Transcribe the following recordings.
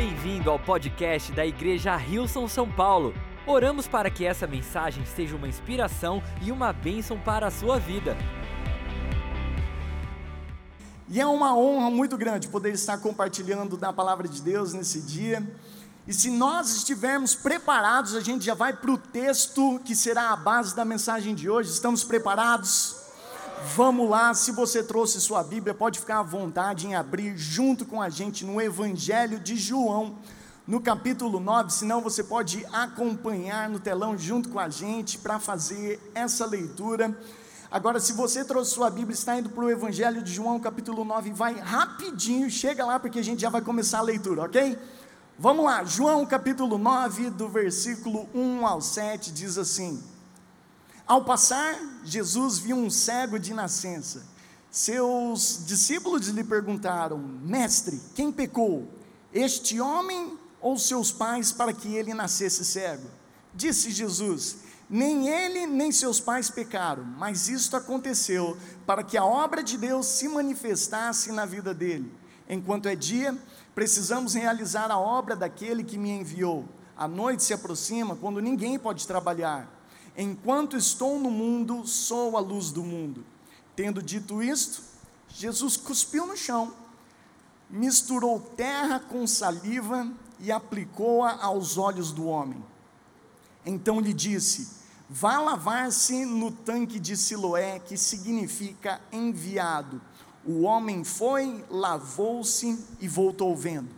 Bem-vindo ao podcast da Igreja Rilson São Paulo. Oramos para que essa mensagem seja uma inspiração e uma bênção para a sua vida. E é uma honra muito grande poder estar compartilhando da palavra de Deus nesse dia. E se nós estivermos preparados, a gente já vai para o texto que será a base da mensagem de hoje. Estamos preparados? Vamos lá, se você trouxe sua Bíblia, pode ficar à vontade em abrir junto com a gente no Evangelho de João, no capítulo 9, senão você pode acompanhar no telão junto com a gente para fazer essa leitura. Agora, se você trouxe sua Bíblia, está indo para o Evangelho de João, capítulo 9, vai rapidinho, chega lá porque a gente já vai começar a leitura, ok? Vamos lá, João capítulo 9, do versículo 1 ao 7, diz assim. Ao passar, Jesus viu um cego de nascença. Seus discípulos lhe perguntaram: Mestre, quem pecou? Este homem ou seus pais para que ele nascesse cego? Disse Jesus: Nem ele nem seus pais pecaram, mas isto aconteceu para que a obra de Deus se manifestasse na vida dele. Enquanto é dia, precisamos realizar a obra daquele que me enviou. A noite se aproxima quando ninguém pode trabalhar. Enquanto estou no mundo, sou a luz do mundo. Tendo dito isto, Jesus cuspiu no chão, misturou terra com saliva e aplicou-a aos olhos do homem. Então lhe disse: Vá lavar-se no tanque de Siloé, que significa enviado. O homem foi, lavou-se e voltou vendo.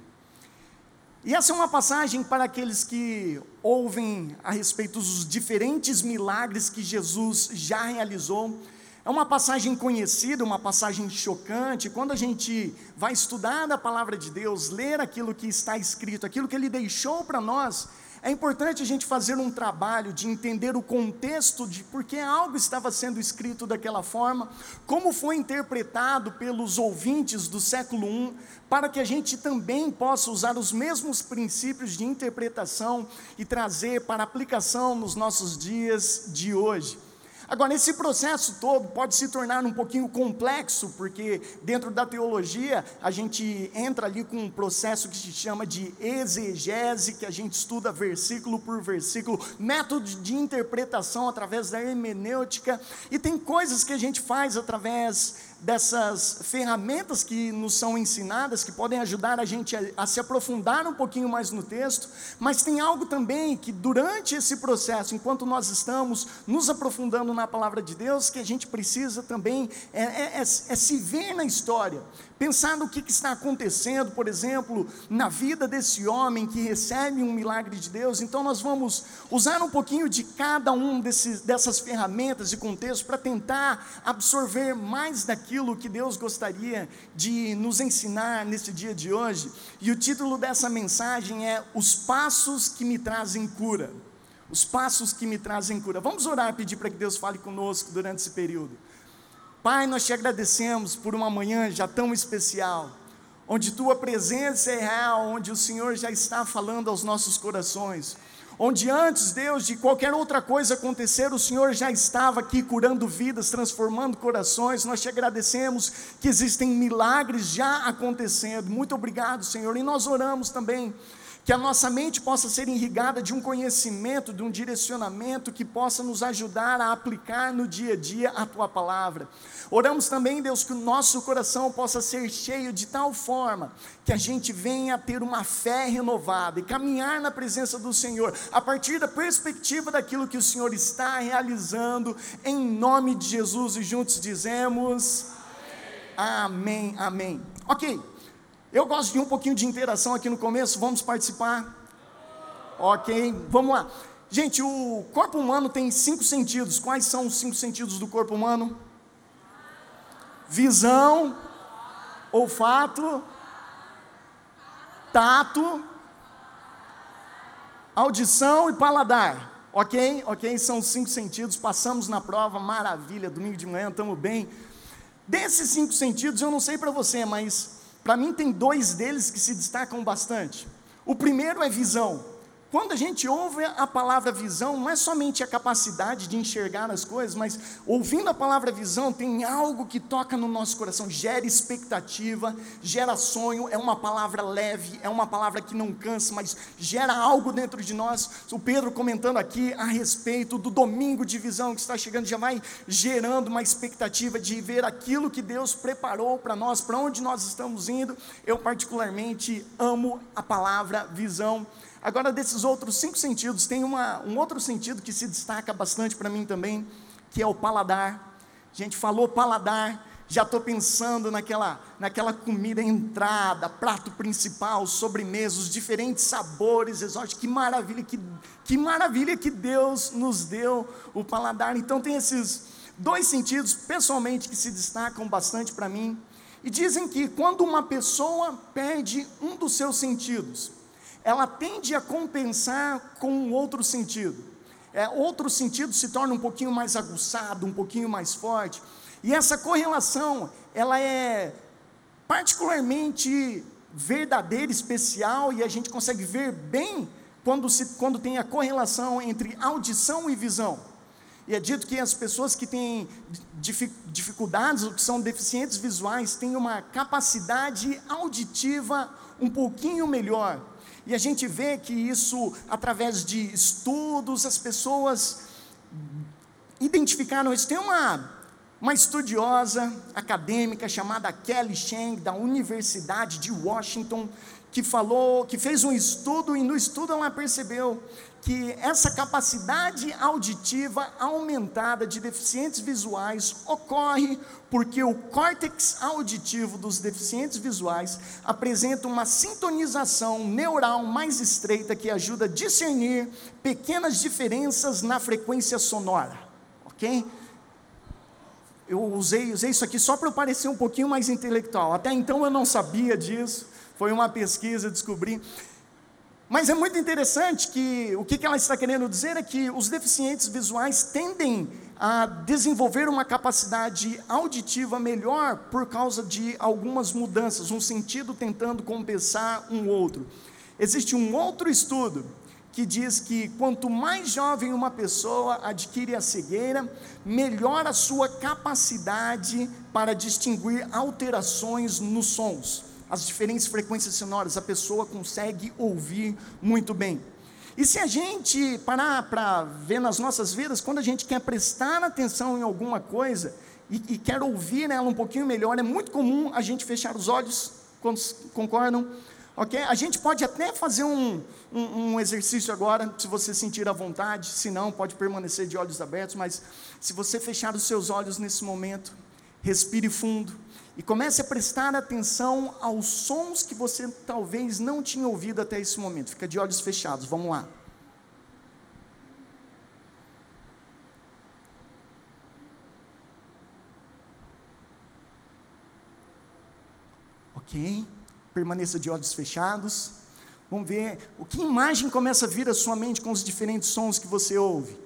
E essa é uma passagem para aqueles que ouvem a respeito dos diferentes milagres que Jesus já realizou. É uma passagem conhecida, uma passagem chocante. Quando a gente vai estudar a palavra de Deus, ler aquilo que está escrito, aquilo que ele deixou para nós, é importante a gente fazer um trabalho de entender o contexto de por que algo estava sendo escrito daquela forma, como foi interpretado pelos ouvintes do século I, para que a gente também possa usar os mesmos princípios de interpretação e trazer para aplicação nos nossos dias de hoje. Agora, esse processo todo pode se tornar um pouquinho complexo, porque dentro da teologia a gente entra ali com um processo que se chama de exegese, que a gente estuda versículo por versículo, método de interpretação através da hermenêutica, e tem coisas que a gente faz através dessas ferramentas que nos são ensinadas, que podem ajudar a gente a, a, se aprofundar um pouquinho mais no texto, mas tem algo também que durante esse processo, enquanto nós estamos nos aprofundando na palavra de Deus, que a gente precisa também é, é, é, é se ver na história, pensar no que, está acontecendo, por exemplo, na vida desse homem que recebe um milagre de Deus. Então, nós vamos usar um pouquinho de cada um desses, dessas ferramentas e contextos para tentar absorver mais daquilo que Deus gostaria de nos ensinar nesse dia de hoje. E o título dessa mensagem é Os Passos que Me Trazem Cura. Os passos que me trazem cura. Vamos orar e pedir para que Deus fale conosco durante esse período. Pai, nós te agradecemos por uma manhã já tão especial, onde tua presença é real, onde o Senhor já está falando aos nossos corações, onde antes, Deus, de qualquer outra coisa acontecer, o Senhor já estava aqui curando vidas, transformando corações. Nós te agradecemos que existem milagres já acontecendo. Muito obrigado, Senhor. E nós oramos também que a nossa mente possa ser irrigada de um conhecimento, de um direcionamento que possa nos ajudar a aplicar no dia a dia a tua palavra. Oramos também, Deus, que o nosso coração possa ser cheio de tal forma que a gente venha ter uma fé renovada e caminhar na presença do Senhor a partir da perspectiva daquilo que o Senhor está realizando, em nome de Jesus, e juntos dizemos. Amém, amém. amém. Ok. Eu gosto de um pouquinho de interação aqui no começo, vamos participar? Ok, vamos lá. Gente, o corpo humano tem cinco sentidos. Quais são os cinco sentidos do corpo humano? Visão, olfato, tato, audição e paladar. Ok? Ok? São cinco sentidos. Passamos na prova, maravilha. Domingo de manhã, estamos bem. Desses cinco sentidos, eu não sei para você, mas para mim, tem dois deles que se destacam bastante. O primeiro é visão. Quando a gente ouve a palavra visão, não é somente a capacidade de enxergar as coisas, mas ouvindo a palavra visão, tem algo que toca no nosso coração, gera expectativa, gera sonho, é uma palavra leve, é uma palavra que não cansa, mas gera algo dentro de nós. O Pedro comentando aqui a respeito do domingo de visão que está chegando, já vai gerando uma expectativa de ver aquilo que Deus preparou para nós, para onde nós estamos indo. Eu, particularmente, amo a palavra visão. Agora, desses outros cinco sentidos, tem uma, um outro sentido que se destaca bastante para mim também, que é o paladar. A gente falou paladar, já estou pensando naquela, naquela comida entrada, prato principal, sobremesa, os diferentes sabores exóticos. Que maravilha, que, que maravilha que Deus nos deu o paladar. Então, tem esses dois sentidos, pessoalmente, que se destacam bastante para mim. E dizem que quando uma pessoa perde um dos seus sentidos, ela tende a compensar com um outro sentido. É, outro sentido se torna um pouquinho mais aguçado, um pouquinho mais forte. E essa correlação, ela é particularmente verdadeira, especial, e a gente consegue ver bem quando, se, quando tem a correlação entre audição e visão. E é dito que as pessoas que têm dificuldades ou que são deficientes visuais têm uma capacidade auditiva um pouquinho melhor. E a gente vê que isso, através de estudos, as pessoas identificaram isso. Tem uma, uma estudiosa acadêmica chamada Kelly Cheng, da Universidade de Washington, que falou, que fez um estudo, e no estudo ela percebeu que essa capacidade auditiva aumentada de deficientes visuais ocorre porque o córtex auditivo dos deficientes visuais apresenta uma sintonização neural mais estreita que ajuda a discernir pequenas diferenças na frequência sonora, ok? Eu usei, usei isso aqui só para parecer um pouquinho mais intelectual. Até então eu não sabia disso. Foi uma pesquisa, descobri. Mas é muito interessante que o que ela está querendo dizer é que os deficientes visuais tendem a desenvolver uma capacidade auditiva melhor por causa de algumas mudanças, um sentido tentando compensar um outro. Existe um outro estudo que diz que quanto mais jovem uma pessoa adquire a cegueira, melhor a sua capacidade para distinguir alterações nos sons as diferentes frequências sonoras, a pessoa consegue ouvir muito bem. E se a gente parar para ver nas nossas vidas, quando a gente quer prestar atenção em alguma coisa e, e quer ouvir ela um pouquinho melhor, é muito comum a gente fechar os olhos, concordam? Ok? A gente pode até fazer um, um, um, exercício agora, se você sentir à vontade, se não, pode permanecer de olhos abertos, mas se você fechar os seus olhos nesse momento, respire fundo e comece a prestar atenção aos sons que você talvez não tinha ouvido até esse momento. Fica de olhos fechados, vamos lá. Ok? Permaneça de olhos fechados. Vamos ver o que imagem começa a vir à sua mente com os diferentes sons que você ouve.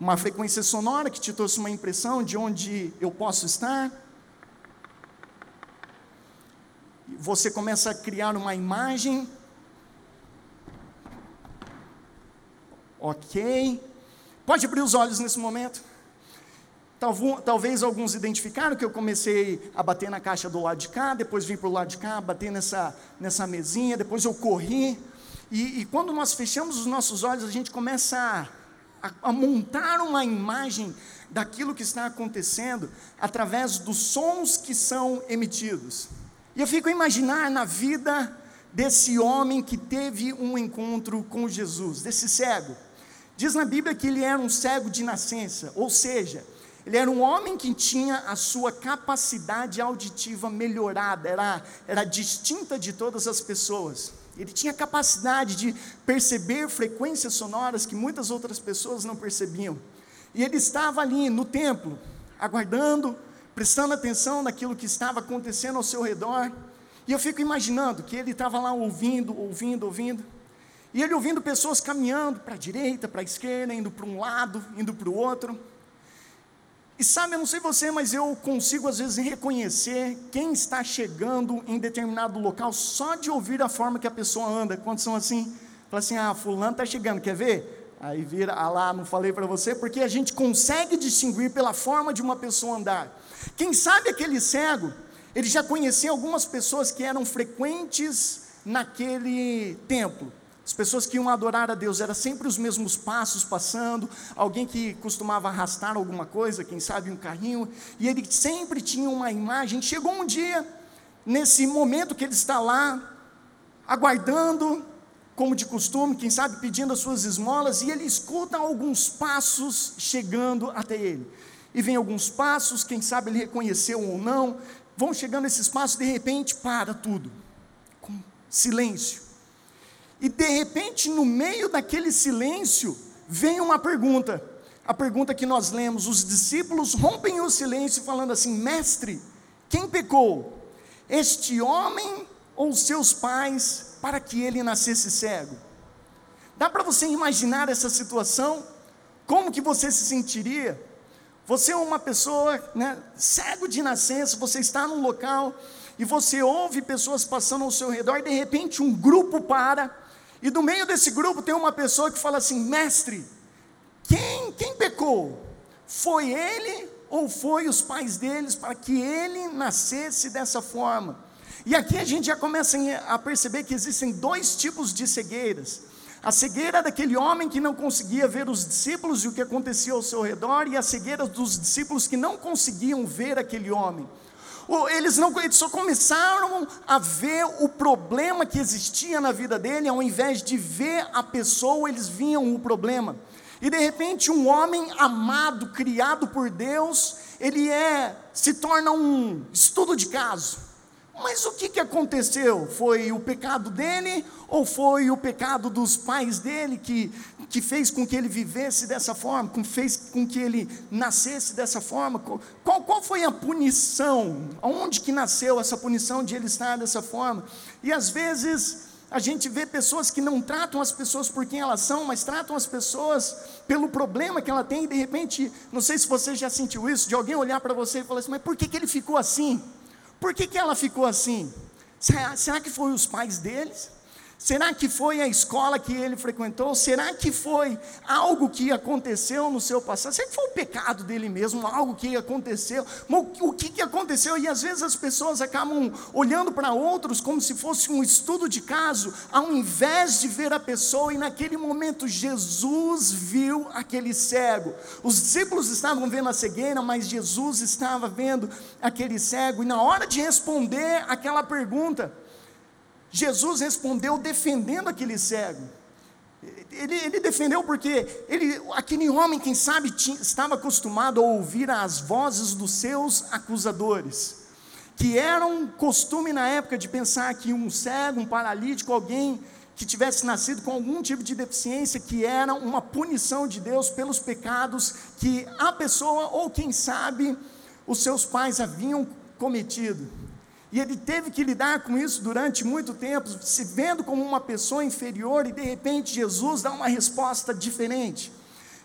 Uma frequência sonora que te trouxe uma impressão de onde eu posso estar. Você começa a criar uma imagem. Ok. Pode abrir os olhos nesse momento. Talvez alguns identificaram que eu comecei a bater na caixa do lado de cá, depois vim para o lado de cá, bater nessa, nessa mesinha, depois eu corri. E, e quando nós fechamos os nossos olhos, a gente começa a a, a montar uma imagem daquilo que está acontecendo através dos sons que são emitidos. E eu fico a imaginar na vida desse homem que teve um encontro com Jesus, desse cego. Diz na Bíblia que ele era um cego de nascença, ou seja, ele era um homem que tinha a sua capacidade auditiva melhorada, era, era distinta de todas as pessoas. Ele tinha capacidade de perceber frequências sonoras que muitas outras pessoas não percebiam. E ele estava ali no templo, aguardando, prestando atenção naquilo que estava acontecendo ao seu redor. E eu fico imaginando que ele estava lá ouvindo, ouvindo, ouvindo. E ele ouvindo pessoas caminhando para a direita, para a esquerda, indo para um lado, indo para o outro. E sabe, eu não sei você, mas eu consigo às vezes reconhecer quem está chegando em determinado local só de ouvir a forma que a pessoa anda. Quando são assim, fala assim: ah, fulano está chegando, quer ver? Aí vira, ah lá, não falei para você, porque a gente consegue distinguir pela forma de uma pessoa andar. Quem sabe aquele cego, ele já conhecia algumas pessoas que eram frequentes naquele templo. As pessoas que iam adorar a Deus, eram sempre os mesmos passos passando, alguém que costumava arrastar alguma coisa, quem sabe um carrinho, e ele sempre tinha uma imagem. Chegou um dia, nesse momento que ele está lá, aguardando, como de costume, quem sabe pedindo as suas esmolas, e ele escuta alguns passos chegando até ele. E vem alguns passos, quem sabe ele reconheceu ou não, vão chegando esses passos, de repente para tudo, com silêncio. E de repente, no meio daquele silêncio, vem uma pergunta. A pergunta que nós lemos: os discípulos rompem o silêncio, falando assim: Mestre, quem pecou? Este homem ou seus pais, para que ele nascesse cego? Dá para você imaginar essa situação? Como que você se sentiria? Você é uma pessoa né, cego de nascença, você está num local e você ouve pessoas passando ao seu redor e de repente um grupo para e no meio desse grupo tem uma pessoa que fala assim: mestre, quem, quem pecou? Foi ele ou foi os pais deles para que ele nascesse dessa forma? E aqui a gente já começa a perceber que existem dois tipos de cegueiras. A cegueira daquele homem que não conseguia ver os discípulos e o que acontecia ao seu redor, e a cegueira dos discípulos que não conseguiam ver aquele homem eles não eles só começaram a ver o problema que existia na vida dele, ao invés de ver a pessoa, eles viam o problema. E de repente um homem amado, criado por Deus, ele é se torna um estudo de caso. Mas o que, que aconteceu? Foi o pecado dele ou foi o pecado dos pais dele que, que fez com que ele vivesse dessa forma, que fez com que ele nascesse dessa forma? Qual, qual foi a punição? Onde que nasceu essa punição de ele estar dessa forma? E às vezes a gente vê pessoas que não tratam as pessoas por quem elas são, mas tratam as pessoas pelo problema que ela tem, e de repente, não sei se você já sentiu isso, de alguém olhar para você e falar assim, mas por que, que ele ficou assim? Por que, que ela ficou assim? Será, será que foi os pais deles? Será que foi a escola que ele frequentou? Será que foi algo que aconteceu no seu passado? Será que foi o pecado dele mesmo, algo que aconteceu? O que, aconteceu? E às vezes as pessoas acabam olhando para outros como se fosse um estudo de caso, ao invés de ver a pessoa, e naquele momento Jesus viu aquele cego. Os discípulos estavam vendo a cegueira, mas Jesus estava vendo aquele cego, e na hora de responder aquela pergunta, Jesus respondeu defendendo aquele cego. Ele, ele, defendeu porque ele, aquele homem, quem sabe, tinha, estava acostumado a ouvir as vozes dos seus acusadores, que era um costume na época de pensar que um cego, um paralítico, alguém que tivesse nascido com algum tipo de deficiência, que era uma punição de Deus pelos pecados que a pessoa, ou quem sabe, os seus pais haviam cometido. E ele teve que lidar com isso durante muito tempo, se vendo como uma pessoa inferior, e de repente Jesus dá uma resposta diferente.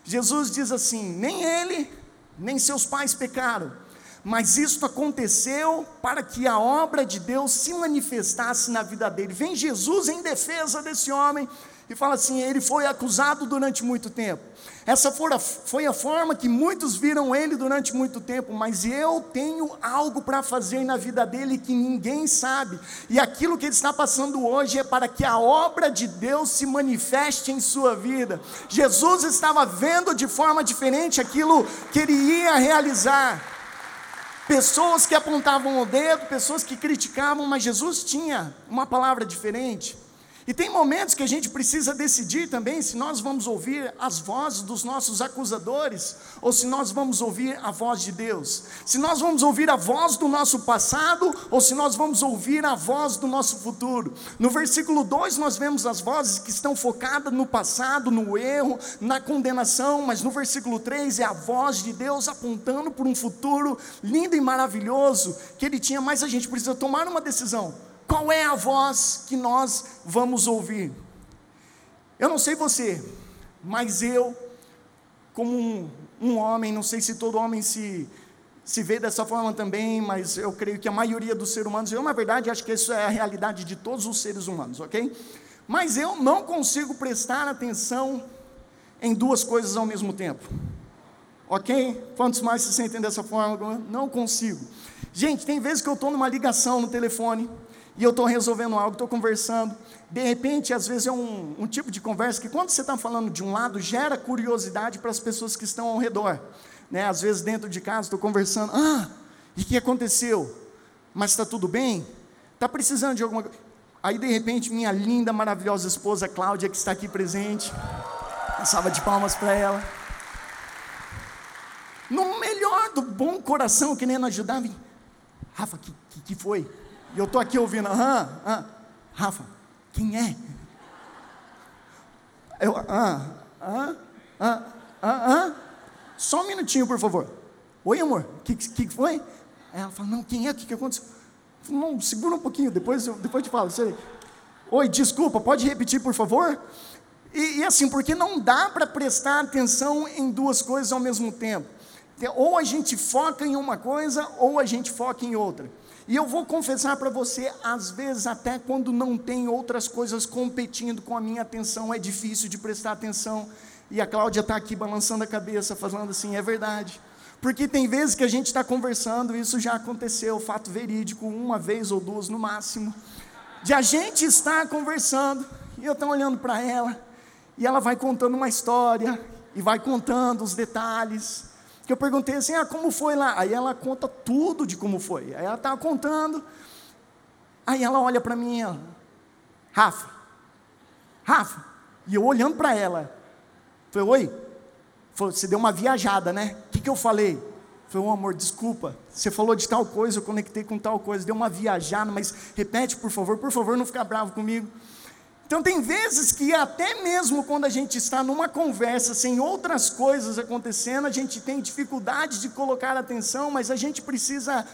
Jesus diz assim: nem ele, nem seus pais pecaram, mas isto aconteceu para que a obra de Deus se manifestasse na vida dele. Vem Jesus em defesa desse homem e fala assim: ele foi acusado durante muito tempo. Essa foi a forma que muitos viram ele durante muito tempo, mas eu tenho algo para fazer na vida dele que ninguém sabe, e aquilo que ele está passando hoje é para que a obra de Deus se manifeste em sua vida. Jesus estava vendo de forma diferente aquilo que ele ia realizar. Pessoas que apontavam o dedo, pessoas que criticavam, mas Jesus tinha uma palavra diferente. E tem momentos que a gente precisa decidir também se nós vamos ouvir as vozes dos nossos acusadores ou se nós vamos ouvir a voz de Deus. Se nós vamos ouvir a voz do nosso passado ou se nós vamos ouvir a voz do nosso futuro. No versículo 2 nós vemos as vozes que estão focadas no passado, no erro, na condenação, mas no versículo 3 é a voz de Deus apontando por um futuro lindo e maravilhoso que ele tinha, mas a gente precisa tomar uma decisão qual é a voz que nós vamos ouvir? Eu não sei você, mas eu, como um, um homem, não sei se todo homem se, se vê dessa forma também, mas eu creio que a maioria dos seres humanos, eu na verdade acho que isso é a realidade de todos os seres humanos, ok? Mas eu não consigo prestar atenção em duas coisas ao mesmo tempo. Ok? Quantos mais se sentem dessa forma? Não consigo. Gente, tem vezes que eu estou numa ligação no telefone e eu estou resolvendo algo, estou conversando. De repente, às vezes é um, um tipo de conversa que, quando você está falando de um lado, gera curiosidade para as pessoas que estão ao redor. Né? Às vezes, dentro de casa, estou conversando. Ah, e o que aconteceu? Mas está tudo bem? Está precisando de alguma coisa? Aí, de repente, minha linda, maravilhosa esposa Cláudia, que está aqui presente, uma salva de palmas para ela. No melhor do bom coração, querendo ajudar, vem, Rafa, que, que, que foi? E eu estou aqui ouvindo, ah, ah, Rafa, quem é? Eu, ah, ah, ah, ah, ah, só um minutinho, por favor. Oi, amor, o que, que foi? Ela fala, não, quem é? O que, que aconteceu? Falo, não, segura um pouquinho, depois eu, depois eu te falo. Oi, desculpa, pode repetir, por favor? E, e assim, porque não dá para prestar atenção em duas coisas ao mesmo tempo. Ou a gente foca em uma coisa, ou a gente foca em outra. E eu vou confessar para você, às vezes, até quando não tem outras coisas competindo com a minha atenção, é difícil de prestar atenção. E a Cláudia está aqui balançando a cabeça, falando assim: é verdade. Porque tem vezes que a gente está conversando, isso já aconteceu, fato verídico, uma vez ou duas no máximo, de a gente estar conversando, e eu estou olhando para ela, e ela vai contando uma história, e vai contando os detalhes, que eu perguntei assim, ah, como foi lá? Aí ela conta tudo de como foi. Aí ela estava contando, aí ela olha para mim, ela, Rafa, Rafa, e eu olhando para ela, falei, oi, falei, você deu uma viajada, né? O que, que eu falei? Falei, oh, amor, desculpa, você falou de tal coisa, eu conectei com tal coisa, deu uma viajada, mas repete, por favor, por favor, não fica bravo comigo. Então, tem vezes que, até mesmo quando a gente está numa conversa sem outras coisas acontecendo, a gente tem dificuldade de colocar atenção, mas a gente precisa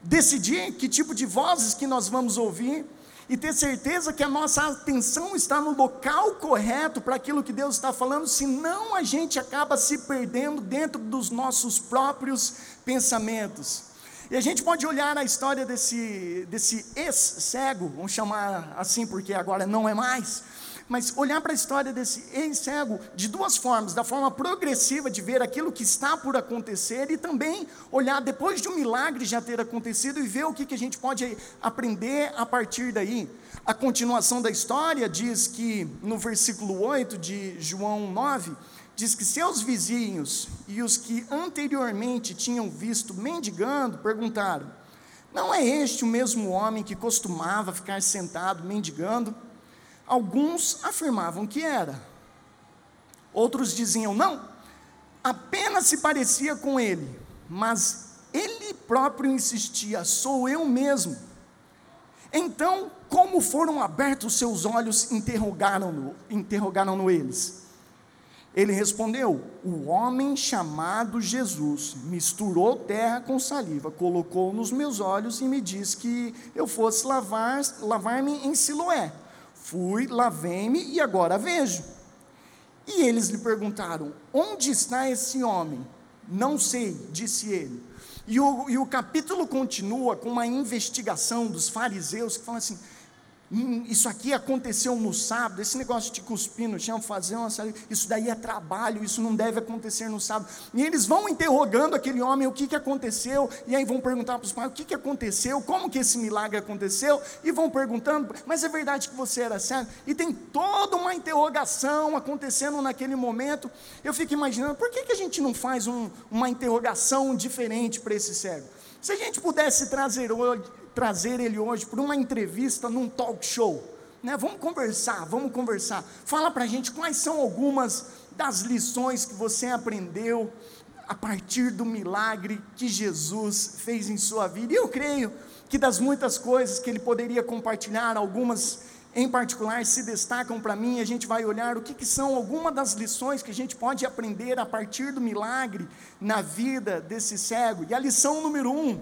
decidir que tipo de vozes que nós vamos ouvir e ter certeza que a nossa atenção está no local correto para aquilo que Deus está falando, senão a gente acaba se perdendo dentro dos nossos próprios pensamentos. E a gente pode olhar a história desse, desse ex-cego, vamos chamar assim porque agora não é mais, mas olhar para a história desse ex-cego de duas formas: da forma progressiva de ver aquilo que está por acontecer, e também olhar depois de um milagre já ter acontecido e ver o que, que a gente pode aprender a partir daí. A continuação da história diz que no versículo 8 de João 9 diz que seus vizinhos e os que anteriormente tinham visto mendigando perguntaram: Não é este o mesmo homem que costumava ficar sentado mendigando? Alguns afirmavam que era. Outros diziam: Não, apenas se parecia com ele, mas ele próprio insistia: Sou eu mesmo. Então, como foram abertos seus olhos, interrogaram-no interrogaram eles. Ele respondeu: O homem chamado Jesus misturou terra com saliva, colocou nos meus olhos e me disse que eu fosse lavar, lavar-me em Siloé. Fui, lavei-me e agora vejo. E eles lhe perguntaram: Onde está esse homem? Não sei, disse ele. E o, e o capítulo continua com uma investigação dos fariseus que falam assim: isso aqui aconteceu no sábado, esse negócio de cuspir no chão, fazer uma isso daí é trabalho, isso não deve acontecer no sábado. E eles vão interrogando aquele homem o que, que aconteceu, e aí vão perguntar para os pais o que, que aconteceu, como que esse milagre aconteceu, e vão perguntando, mas é verdade que você era cego? E tem toda uma interrogação acontecendo naquele momento. Eu fico imaginando, por que, que a gente não faz um, uma interrogação diferente para esse cego? Se a gente pudesse trazer hoje trazer ele hoje para uma entrevista num talk show. Né? Vamos conversar, vamos conversar. Fala para a gente quais são algumas das lições que você aprendeu a partir do milagre que Jesus fez em sua vida. E eu creio que das muitas coisas que ele poderia compartilhar, algumas em particular se destacam para mim. A gente vai olhar o que, que são algumas das lições que a gente pode aprender a partir do milagre na vida desse cego. E a lição número um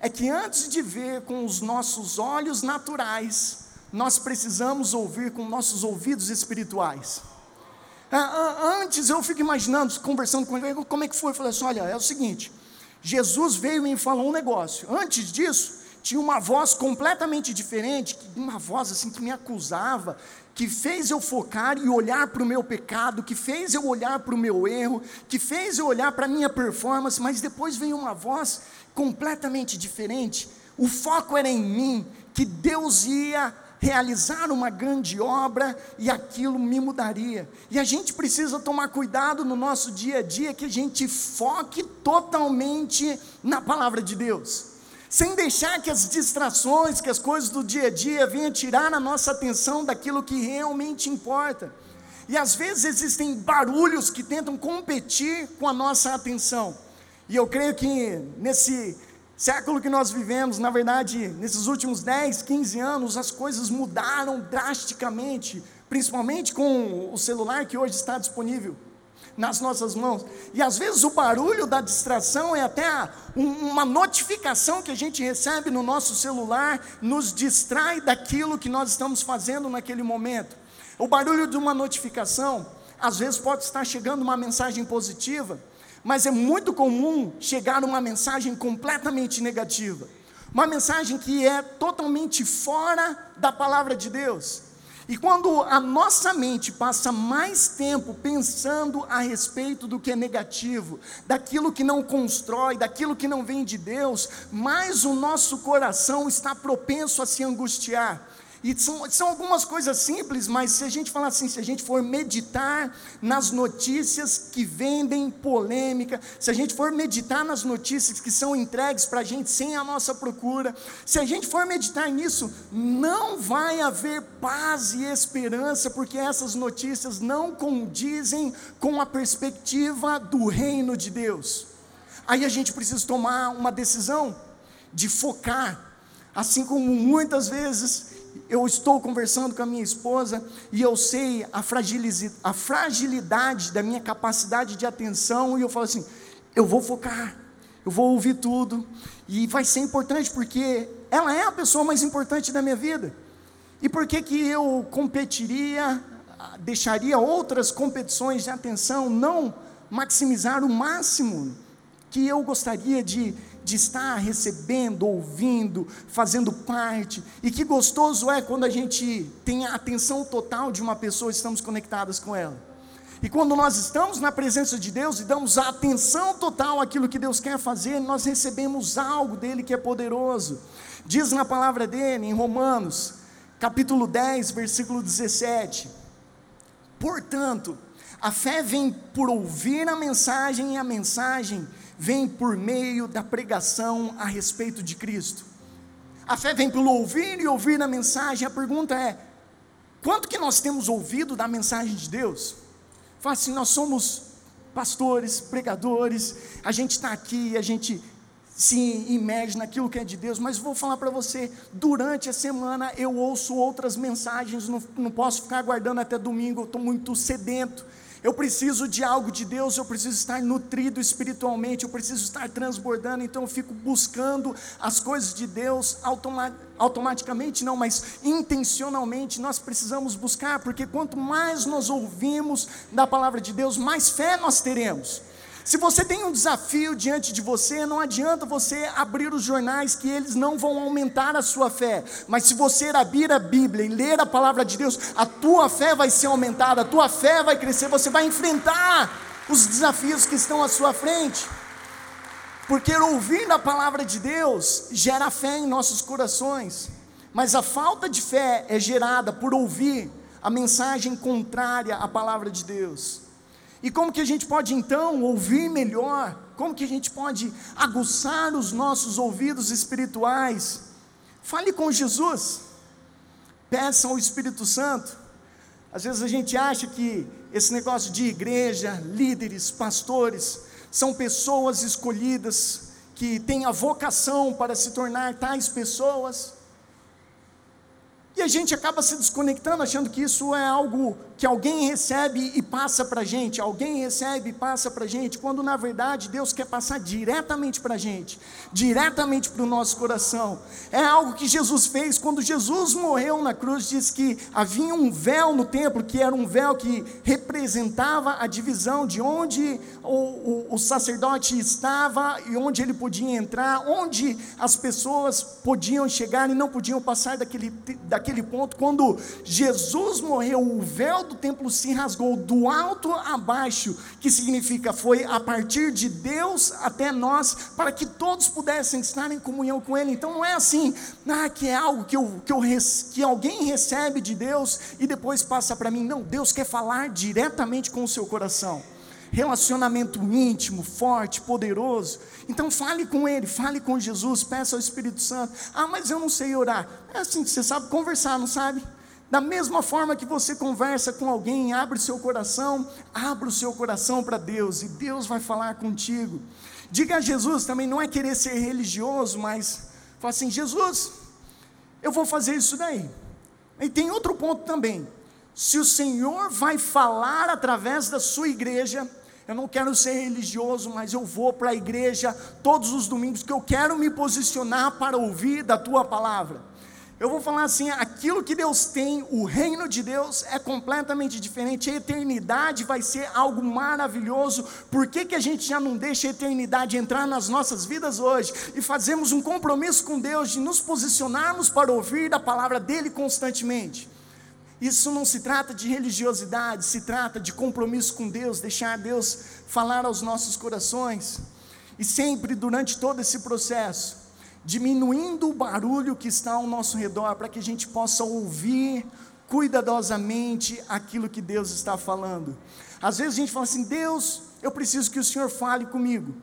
é que antes de ver com os nossos olhos naturais, nós precisamos ouvir com nossos ouvidos espirituais. Antes eu fico imaginando, conversando com ele, como é que foi? Eu falei assim: olha, é o seguinte, Jesus veio e falou um negócio. Antes disso, tinha uma voz completamente diferente, uma voz assim que me acusava, que fez eu focar e olhar para o meu pecado, que fez eu olhar para o meu erro, que fez eu olhar para a minha performance, mas depois veio uma voz completamente diferente. O foco era em mim, que Deus ia realizar uma grande obra e aquilo me mudaria. E a gente precisa tomar cuidado no nosso dia a dia que a gente foque totalmente na palavra de Deus. Sem deixar que as distrações, que as coisas do dia a dia venham tirar a nossa atenção daquilo que realmente importa. E às vezes existem barulhos que tentam competir com a nossa atenção. E eu creio que nesse século que nós vivemos, na verdade, nesses últimos 10, 15 anos, as coisas mudaram drasticamente, principalmente com o celular que hoje está disponível nas nossas mãos. E às vezes o barulho da distração é até uma notificação que a gente recebe no nosso celular, nos distrai daquilo que nós estamos fazendo naquele momento. O barulho de uma notificação, às vezes pode estar chegando uma mensagem positiva, mas é muito comum chegar uma mensagem completamente negativa, uma mensagem que é totalmente fora da palavra de Deus. E quando a nossa mente passa mais tempo pensando a respeito do que é negativo, daquilo que não constrói, daquilo que não vem de Deus, mais o nosso coração está propenso a se angustiar. E são, são algumas coisas simples, mas se a gente falar assim, se a gente for meditar nas notícias que vendem polêmica, se a gente for meditar nas notícias que são entregues para a gente sem a nossa procura, se a gente for meditar nisso, não vai haver paz e esperança, porque essas notícias não condizem com a perspectiva do reino de Deus. Aí a gente precisa tomar uma decisão de focar, assim como muitas vezes eu estou conversando com a minha esposa e eu sei a, a fragilidade da minha capacidade de atenção, e eu falo assim: eu vou focar, eu vou ouvir tudo, e vai ser importante porque ela é a pessoa mais importante da minha vida. E por que, que eu competiria, deixaria outras competições de atenção, não maximizar o máximo que eu gostaria de, de estar recebendo, ouvindo, fazendo parte. E que gostoso é quando a gente tem a atenção total de uma pessoa estamos conectadas com ela. E quando nós estamos na presença de Deus e damos a atenção total àquilo que Deus quer fazer, nós recebemos algo dele que é poderoso. Diz na palavra dele, em Romanos, capítulo 10, versículo 17: Portanto, a fé vem por ouvir a mensagem e a mensagem vem por meio da pregação a respeito de Cristo. A fé vem pelo ouvir e ouvir a mensagem. A pergunta é: quanto que nós temos ouvido da mensagem de Deus? Fala assim, nós somos pastores, pregadores, a gente está aqui, a gente se imerge naquilo que é de Deus, mas vou falar para você, durante a semana eu ouço outras mensagens, não, não posso ficar aguardando até domingo, eu estou muito sedento, eu preciso de algo de Deus, eu preciso estar nutrido espiritualmente, eu preciso estar transbordando, então eu fico buscando as coisas de Deus automaticamente, não, mas intencionalmente nós precisamos buscar, porque quanto mais nós ouvimos da palavra de Deus, mais fé nós teremos. Se você tem um desafio diante de você, não adianta você abrir os jornais que eles não vão aumentar a sua fé. Mas se você abrir a Bíblia e ler a palavra de Deus, a tua fé vai ser aumentada, a tua fé vai crescer, você vai enfrentar os desafios que estão à sua frente. Porque ouvir a palavra de Deus gera fé em nossos corações. Mas a falta de fé é gerada por ouvir a mensagem contrária à palavra de Deus. E como que a gente pode então ouvir melhor? Como que a gente pode aguçar os nossos ouvidos espirituais? Fale com Jesus. Peça ao Espírito Santo. Às vezes a gente acha que esse negócio de igreja, líderes, pastores, são pessoas escolhidas que têm a vocação para se tornar tais pessoas. E a gente acaba se desconectando, achando que isso é algo que alguém recebe e passa para a gente, alguém recebe e passa para a gente, quando na verdade Deus quer passar diretamente para a gente, diretamente para o nosso coração. É algo que Jesus fez quando Jesus morreu na cruz, diz que havia um véu no templo, que era um véu que representava a divisão de onde o, o, o sacerdote estava e onde ele podia entrar, onde as pessoas podiam chegar e não podiam passar daquele, daquele ponto. Quando Jesus morreu, o véu do templo se rasgou do alto a baixo, que significa foi a partir de Deus até nós, para que todos pudessem estar em comunhão com Ele. Então não é assim, ah, que é algo que, eu, que, eu, que alguém recebe de Deus e depois passa para mim. Não, Deus quer falar diretamente com o seu coração relacionamento íntimo, forte, poderoso. Então fale com Ele, fale com Jesus, peça ao Espírito Santo. Ah, mas eu não sei orar. É assim, você sabe conversar, não sabe? Da mesma forma que você conversa com alguém, abre o seu coração, abre o seu coração para Deus e Deus vai falar contigo. Diga a Jesus também, não é querer ser religioso, mas fala assim: Jesus, eu vou fazer isso daí. E tem outro ponto também. Se o Senhor vai falar através da sua igreja, eu não quero ser religioso, mas eu vou para a igreja todos os domingos, que eu quero me posicionar para ouvir da tua palavra. Eu vou falar assim: aquilo que Deus tem, o reino de Deus é completamente diferente, a eternidade vai ser algo maravilhoso. Por que, que a gente já não deixa a eternidade entrar nas nossas vidas hoje e fazemos um compromisso com Deus de nos posicionarmos para ouvir a palavra dEle constantemente? Isso não se trata de religiosidade, se trata de compromisso com Deus, deixar Deus falar aos nossos corações. E sempre durante todo esse processo, diminuindo o barulho que está ao nosso redor, para que a gente possa ouvir cuidadosamente aquilo que Deus está falando. Às vezes a gente fala assim: Deus, eu preciso que o Senhor fale comigo.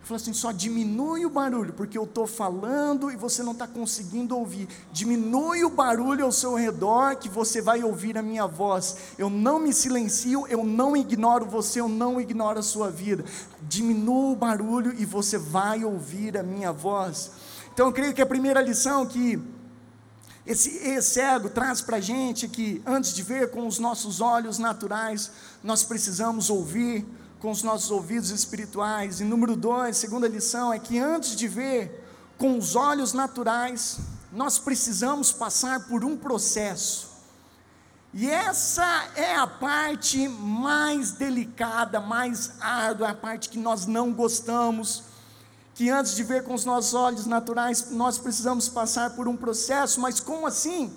Eu falo assim: só diminui o barulho, porque eu estou falando e você não está conseguindo ouvir. Diminui o barulho ao seu redor, que você vai ouvir a minha voz. Eu não me silencio, eu não ignoro você, eu não ignoro a sua vida. Diminua o barulho e você vai ouvir a minha voz. Então eu creio que a primeira lição que esse cego traz para a gente que antes de ver com os nossos olhos naturais, nós precisamos ouvir com os nossos ouvidos espirituais. E número dois, segunda lição, é que antes de ver com os olhos naturais, nós precisamos passar por um processo. E essa é a parte mais delicada, mais árdua, a parte que nós não gostamos que antes de ver com os nossos olhos naturais, nós precisamos passar por um processo, mas como assim?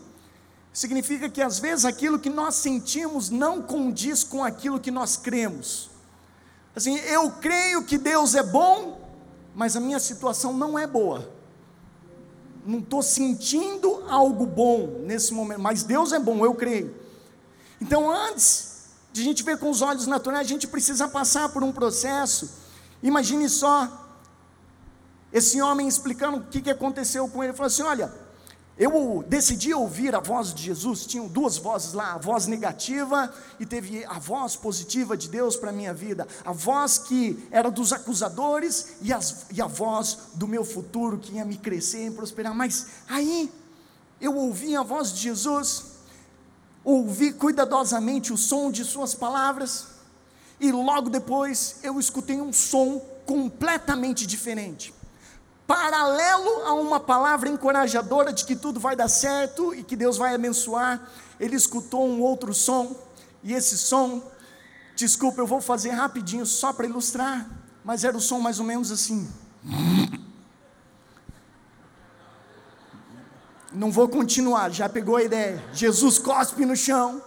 Significa que às vezes aquilo que nós sentimos não condiz com aquilo que nós cremos. Assim, eu creio que Deus é bom, mas a minha situação não é boa. Não estou sentindo algo bom nesse momento, mas Deus é bom, eu creio. Então, antes de a gente ver com os olhos naturais, a gente precisa passar por um processo. Imagine só esse homem explicando o que, que aconteceu com ele, falou assim: Olha, eu decidi ouvir a voz de Jesus, tinham duas vozes lá, a voz negativa e teve a voz positiva de Deus para a minha vida, a voz que era dos acusadores e, as, e a voz do meu futuro que ia me crescer e prosperar. Mas aí eu ouvi a voz de Jesus, ouvi cuidadosamente o som de Suas palavras, e logo depois eu escutei um som completamente diferente paralelo a uma palavra encorajadora de que tudo vai dar certo e que Deus vai abençoar, ele escutou um outro som, e esse som, desculpa, eu vou fazer rapidinho só para ilustrar, mas era o som mais ou menos assim. Não vou continuar, já pegou a ideia. Jesus cospe no chão,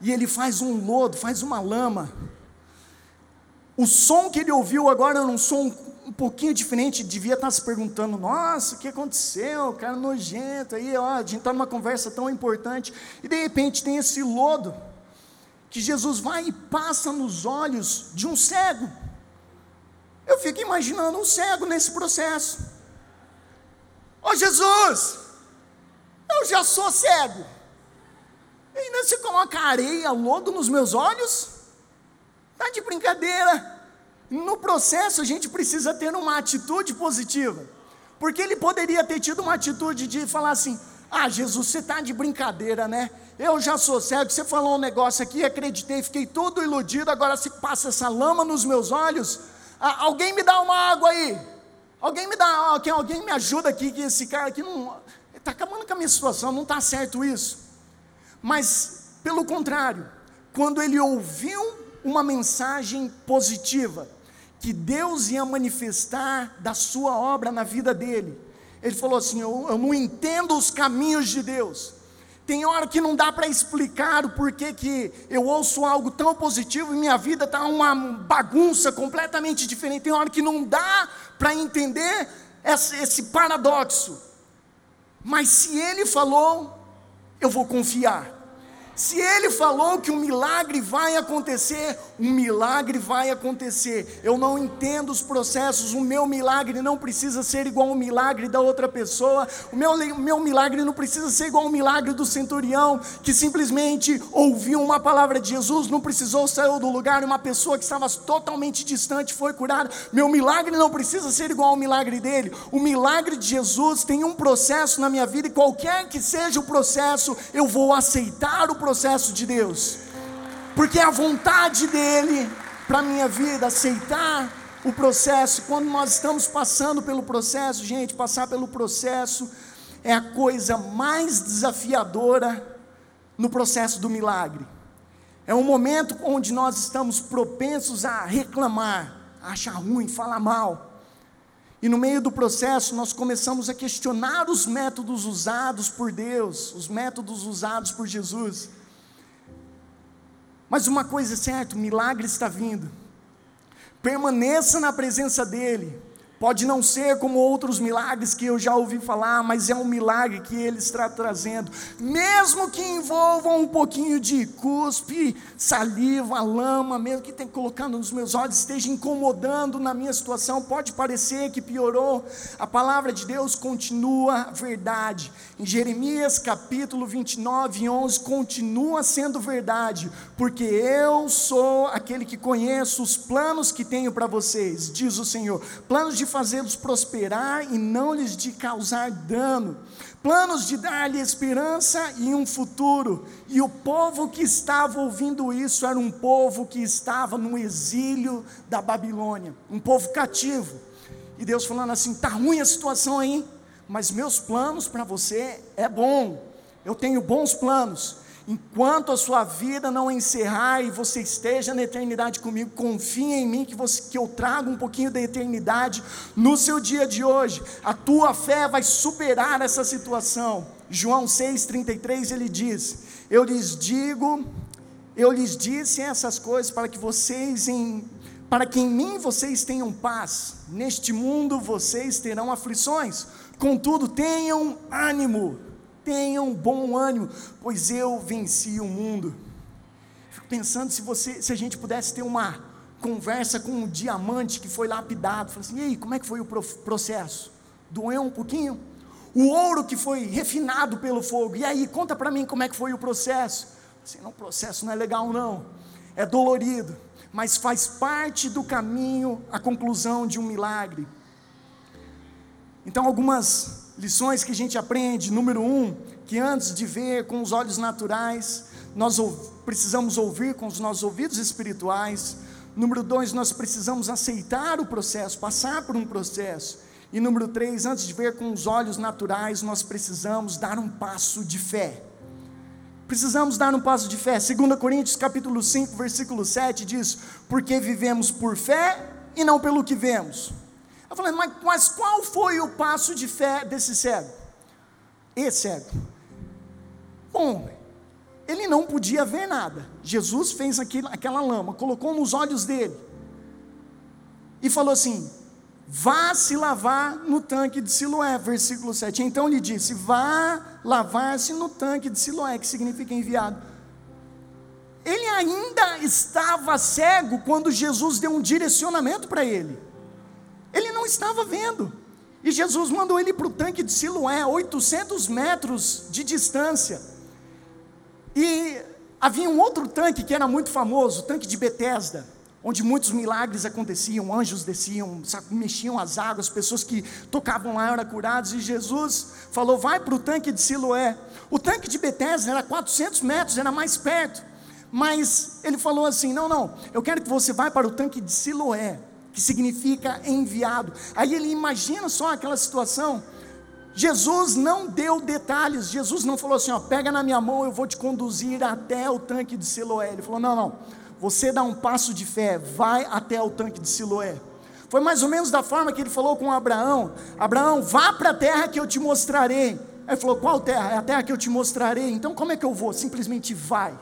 e ele faz um lodo, faz uma lama. O som que ele ouviu agora era um som pouquinho diferente, devia estar se perguntando: nossa, o que aconteceu? Cara nojento aí, ó, a gente está numa conversa tão importante, e de repente tem esse lodo que Jesus vai e passa nos olhos de um cego. Eu fico imaginando um cego nesse processo. Ô oh, Jesus, eu já sou cego. E ainda se coloca areia, lodo nos meus olhos? Está de brincadeira. No processo, a gente precisa ter uma atitude positiva, porque ele poderia ter tido uma atitude de falar assim: Ah, Jesus, você está de brincadeira, né? eu já sou cego, você falou um negócio aqui, acreditei, fiquei todo iludido, agora se passa essa lama nos meus olhos, ah, alguém me dá uma água aí, alguém me dá, alguém, alguém me ajuda aqui, que esse cara aqui não, está acabando com a minha situação, não está certo isso. Mas, pelo contrário, quando ele ouviu uma mensagem positiva, que Deus ia manifestar da sua obra na vida dele, ele falou assim: eu, eu não entendo os caminhos de Deus, tem hora que não dá para explicar o porquê que eu ouço algo tão positivo e minha vida está uma bagunça completamente diferente. Tem hora que não dá para entender esse, esse paradoxo. Mas se ele falou, eu vou confiar. Se ele falou que um milagre vai acontecer, um milagre vai acontecer. Eu não entendo os processos, o meu milagre não precisa ser igual ao milagre da outra pessoa, o meu, meu milagre não precisa ser igual ao milagre do centurião, que simplesmente ouviu uma palavra de Jesus, não precisou sair do lugar, uma pessoa que estava totalmente distante foi curada. Meu milagre não precisa ser igual ao milagre dele. O milagre de Jesus tem um processo na minha vida, e qualquer que seja o processo, eu vou aceitar o processo processo de Deus, porque é a vontade dEle para a minha vida, aceitar o processo. Quando nós estamos passando pelo processo, gente, passar pelo processo é a coisa mais desafiadora no processo do milagre. É um momento onde nós estamos propensos a reclamar, a achar ruim, falar mal. E no meio do processo, nós começamos a questionar os métodos usados por Deus, os métodos usados por Jesus. Mas uma coisa é certa: o milagre está vindo. Permaneça na presença dEle. Pode não ser como outros milagres que eu já ouvi falar, mas é um milagre que Ele está trazendo, mesmo que envolva um pouquinho de cuspe, saliva, lama, mesmo que tenha colocando nos meus olhos, esteja incomodando na minha situação, pode parecer que piorou, a palavra de Deus continua verdade. Em Jeremias capítulo 29, 11, continua sendo verdade, porque eu sou aquele que conheço os planos que tenho para vocês, diz o Senhor, planos de fazê-los prosperar e não lhes de causar dano, planos de dar-lhe esperança e um futuro. E o povo que estava ouvindo isso era um povo que estava no exílio da Babilônia, um povo cativo. E Deus falando assim: tá ruim a situação aí, mas meus planos para você é bom. Eu tenho bons planos enquanto a sua vida não encerrar e você esteja na eternidade comigo, confie em mim que, você, que eu trago um pouquinho da eternidade no seu dia de hoje. A tua fé vai superar essa situação. João 6,33 ele diz: Eu lhes digo, eu lhes disse essas coisas para que vocês em para que em mim vocês tenham paz. Neste mundo vocês terão aflições. Contudo, tenham ânimo tenham bom ânimo, pois eu venci o mundo. Fico pensando se você, se a gente pudesse ter uma conversa com um diamante que foi lapidado, falou assim, e aí, como é que foi o processo? Doeu um pouquinho? O ouro que foi refinado pelo fogo, e aí, conta para mim como é que foi o processo? Assim, não, o processo não é legal não, é dolorido, mas faz parte do caminho a conclusão de um milagre. Então, algumas lições que a gente aprende. Número um, que antes de ver com os olhos naturais, nós precisamos ouvir com os nossos ouvidos espirituais. Número dois, nós precisamos aceitar o processo, passar por um processo. E número três, antes de ver com os olhos naturais, nós precisamos dar um passo de fé. Precisamos dar um passo de fé. 2 Coríntios capítulo 5, versículo 7 diz: Porque vivemos por fé e não pelo que vemos. Eu falei, mas, mas qual foi o passo de fé desse cego? Esse cego. Bom, ele não podia ver nada. Jesus fez aquilo, aquela lama, colocou nos olhos dele e falou assim: vá se lavar no tanque de Siloé, versículo 7. Então lhe disse: vá lavar-se no tanque de Siloé, que significa enviado. Ele ainda estava cego quando Jesus deu um direcionamento para ele. Ele não estava vendo. E Jesus mandou ele para o tanque de Siloé, 800 metros de distância. E havia um outro tanque que era muito famoso, o tanque de Betesda. onde muitos milagres aconteciam, anjos desciam, mexiam as águas, pessoas que tocavam lá eram curadas, e Jesus falou: vai para o tanque de Siloé. O tanque de Betesda era 400 metros, era mais perto, mas ele falou assim: não, não, eu quero que você vá para o tanque de Siloé, que significa enviado. Aí ele imagina só aquela situação. Jesus não deu detalhes, Jesus não falou assim: ó, pega na minha mão, eu vou te conduzir até o tanque de Siloé. Ele falou: não, não você dá um passo de fé, vai até o tanque de Siloé. Foi mais ou menos da forma que ele falou com Abraão: Abraão, vá para a terra que eu te mostrarei. Ele falou: Qual terra? É a terra que eu te mostrarei. Então como é que eu vou? Simplesmente vai,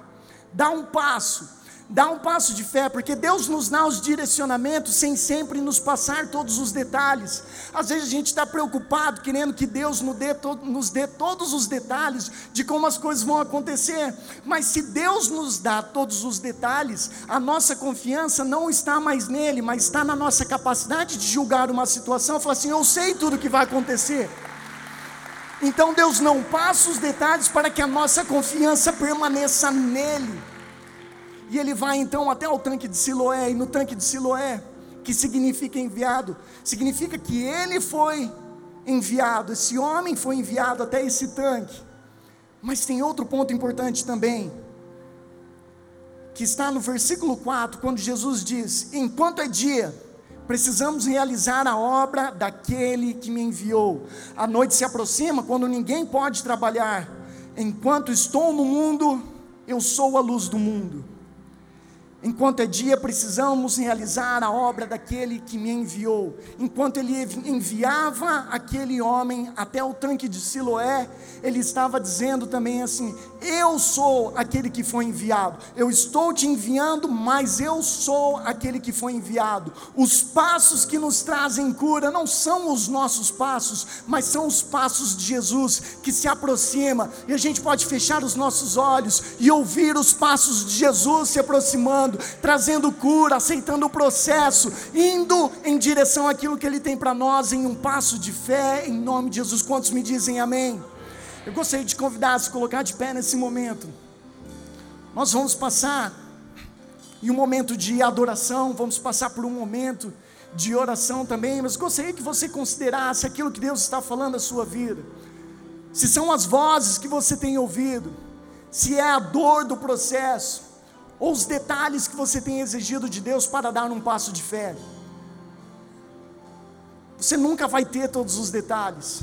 dá um passo dá um passo de fé, porque Deus nos dá os direcionamentos sem sempre nos passar todos os detalhes. Às vezes a gente está preocupado, querendo que Deus nos dê, nos dê todos os detalhes de como as coisas vão acontecer, mas se Deus nos dá todos os detalhes, a nossa confiança não está mais nele, mas está na nossa capacidade de julgar uma situação, falar assim: eu sei tudo o que vai acontecer. Então Deus não passa os detalhes para que a nossa confiança permaneça nele. E ele vai então até o tanque de Siloé, e no tanque de Siloé, que significa enviado, significa que ele foi enviado, esse homem foi enviado até esse tanque. Mas tem outro ponto importante também, que está no versículo 4, quando Jesus diz: Enquanto é dia, precisamos realizar a obra daquele que me enviou. A noite se aproxima quando ninguém pode trabalhar. Enquanto estou no mundo, eu sou a luz do mundo. Enquanto é dia, precisamos realizar a obra daquele que me enviou. Enquanto ele enviava aquele homem até o tanque de Siloé, ele estava dizendo também assim: Eu sou aquele que foi enviado. Eu estou te enviando, mas eu sou aquele que foi enviado. Os passos que nos trazem cura não são os nossos passos, mas são os passos de Jesus que se aproxima. E a gente pode fechar os nossos olhos e ouvir os passos de Jesus se aproximando trazendo cura, aceitando o processo, indo em direção àquilo que Ele tem para nós em um passo de fé, em nome de Jesus. Quantos me dizem amém? Eu gostaria de convidar a se colocar de pé nesse momento. Nós vamos passar em um momento de adoração, vamos passar por um momento de oração também, mas gostaria que você considerasse aquilo que Deus está falando na sua vida. Se são as vozes que você tem ouvido, se é a dor do processo, ou os detalhes que você tem exigido de Deus para dar um passo de fé. Você nunca vai ter todos os detalhes.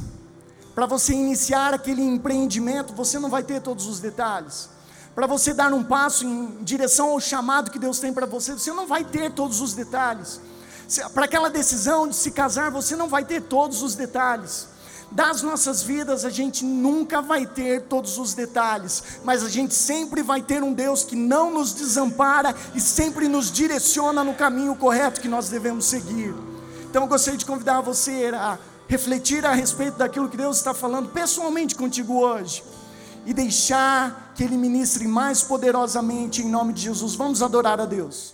Para você iniciar aquele empreendimento, você não vai ter todos os detalhes. Para você dar um passo em direção ao chamado que Deus tem para você, você não vai ter todos os detalhes. Para aquela decisão de se casar, você não vai ter todos os detalhes das nossas vidas a gente nunca vai ter todos os detalhes, mas a gente sempre vai ter um Deus que não nos desampara e sempre nos direciona no caminho correto que nós devemos seguir. Então eu gostaria de convidar você a refletir a respeito daquilo que Deus está falando pessoalmente contigo hoje e deixar que Ele ministre mais poderosamente em nome de Jesus. Vamos adorar a Deus.